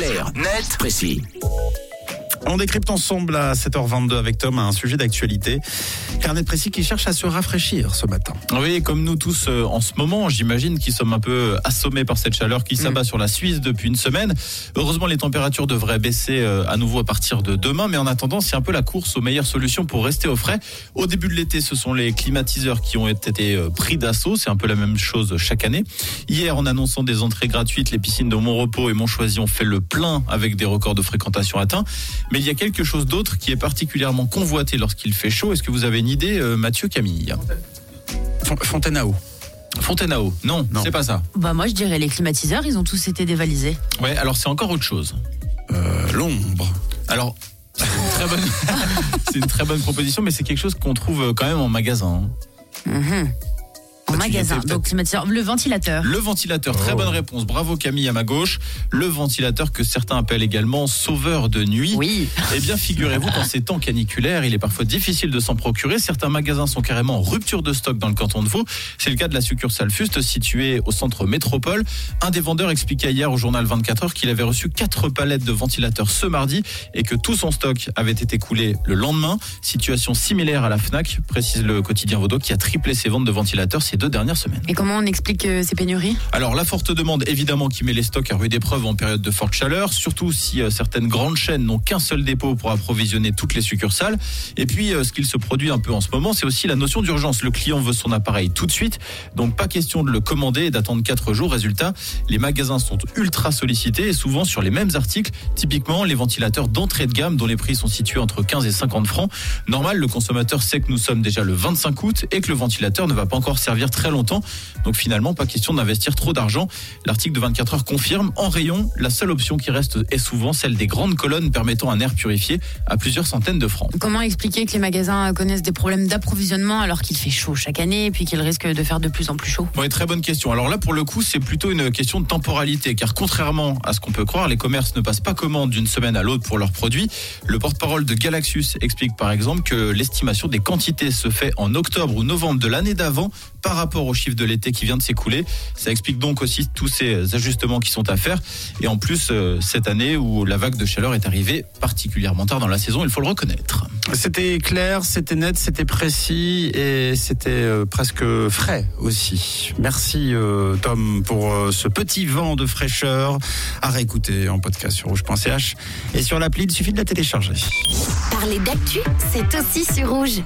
Clair, net, précis. On décrypte ensemble à 7h22 avec Tom un sujet d'actualité. Carnet précis qui cherche à se rafraîchir ce matin. Oui, comme nous tous euh, en ce moment, j'imagine qu'ils sommes un peu assommés par cette chaleur qui s'abat sur la Suisse depuis une semaine. Heureusement, les températures devraient baisser euh, à nouveau à partir de demain, mais en attendant, c'est un peu la course aux meilleures solutions pour rester au frais. Au début de l'été, ce sont les climatiseurs qui ont été euh, pris d'assaut. C'est un peu la même chose chaque année. Hier, en annonçant des entrées gratuites, les piscines de Montrepos et Montchoisy ont fait le plein avec des records de fréquentation atteints. Mais il y a quelque chose d'autre qui est particulièrement convoité lorsqu'il fait chaud. Est-ce que vous avez une idée, euh, Mathieu Camille Fon- Fontaine à eau. Fontaine à eau Non, Non. c'est pas ça. Bah moi je dirais les climatiseurs, ils ont tous été dévalisés. Ouais, alors c'est encore autre chose. Euh, L'ombre. Alors, c'est une très bonne, c'est une très bonne proposition, mais c'est quelque chose qu'on trouve euh, quand même en magasin. hein. Mhm. En magasin, donc climatiseur, le ventilateur. Le ventilateur, très Oh. bonne réponse. Bravo Camille à ma gauche. Le ventilateur que certains appellent également sauveur de nuit. Oui. Eh bien, figurez-vous qu'en ces temps caniculaires, il est parfois difficile de s'en procurer. Certains magasins sont carrément en rupture de stock dans le canton de Vaud. C'est le cas de la succursale Fuste, située au centre métropole. Un des vendeurs expliquait hier au journal 24 heures qu'il avait reçu quatre palettes de ventilateurs ce mardi et que tout son stock avait été coulé le lendemain. Situation similaire à la FNAC, précise le quotidien Vaudois, qui a triplé ses ventes de ventilateurs ces deux dernières semaines. Et comment on explique euh, ces pénuries? Alors la forte demande évidemment qui met les stocks à rude épreuve en période de forte chaleur, surtout si euh, certaines grandes chaînes n'ont qu'un seul dépôt pour approvisionner toutes les succursales. Et puis euh, ce qu'il se produit un peu en ce moment, c'est aussi la notion d'urgence. Le client veut son appareil tout de suite, donc pas question de le commander et d'attendre 4 jours. Résultat, les magasins sont ultra sollicités et souvent sur les mêmes articles, typiquement les ventilateurs d'entrée de gamme dont les prix sont situés entre 15 et 50 francs. Normal, le consommateur sait que nous sommes déjà le 25 août et que le ventilateur ne va pas encore servir très longtemps. Donc finalement, pas question d'investir trop d'argent. L'article de 24 heures confirme, en rayon, la seule option qui reste est souvent celle des grandes colonnes permettant un air purifié à plusieurs centaines de francs. Comment expliquer que les magasins connaissent des problèmes d'approvisionnement alors qu'il fait chaud chaque année et puis qu'ils risquent de faire de plus en plus chaud? Oui, très bonne question. Alors là, pour le coup, c'est plutôt une question de temporalité, car contrairement à ce qu'on peut croire, les commerces ne passent pas commande d'une semaine à l'autre pour leurs produits. Le porte-parole de Galaxus explique par exemple que l'estimation des quantités se fait en octobre ou novembre de l'année d'avant par rapport au chiffre de l'été qui vient de s'écouler. Ça explique donc aussi tous ces ajustements qui sont à faire. Et en plus, euh, cette année où la vague de chaleur est arrivée particulièrement tard dans la saison, il faut le reconnaître. C'était clair, c'était net, c'était précis et c'était euh, presque frais aussi. Merci euh, Tom pour ce petit vent de fraîcheur à réécouter en podcast sur rouge.ch et sur l'appli, il suffit de la télécharger. Parler d'actu, c'est aussi sur rouge.